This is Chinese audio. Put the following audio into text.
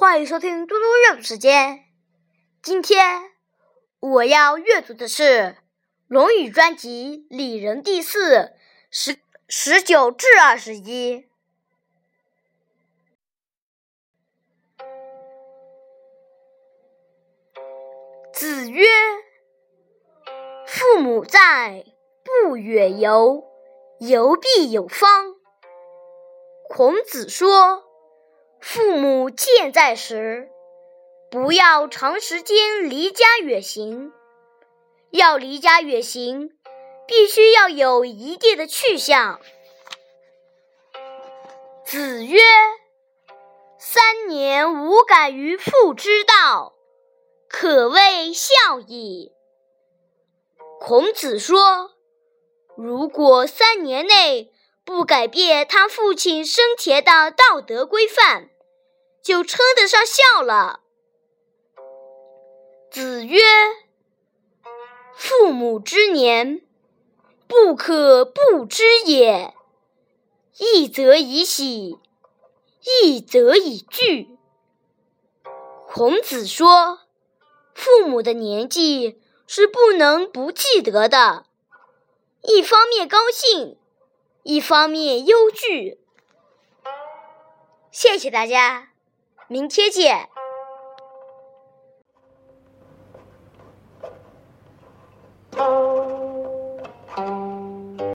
欢迎收听嘟嘟阅读时间。今天我要阅读的是《论语》专辑《里仁》第四十十九至二十一。子曰：“父母在，不远游，游必有方。”孔子说。父母健在时，不要长时间离家远行。要离家远行，必须要有一定的去向。子曰：“三年无改于父之道，可谓孝矣。”孔子说：“如果三年内，不改变他父亲生前的道德规范，就称得上孝了。子曰：“父母之年，不可不知也。一则以喜，一则以惧。”孔子说，父母的年纪是不能不记得的，一方面高兴。一方面忧惧，谢谢大家，明天见。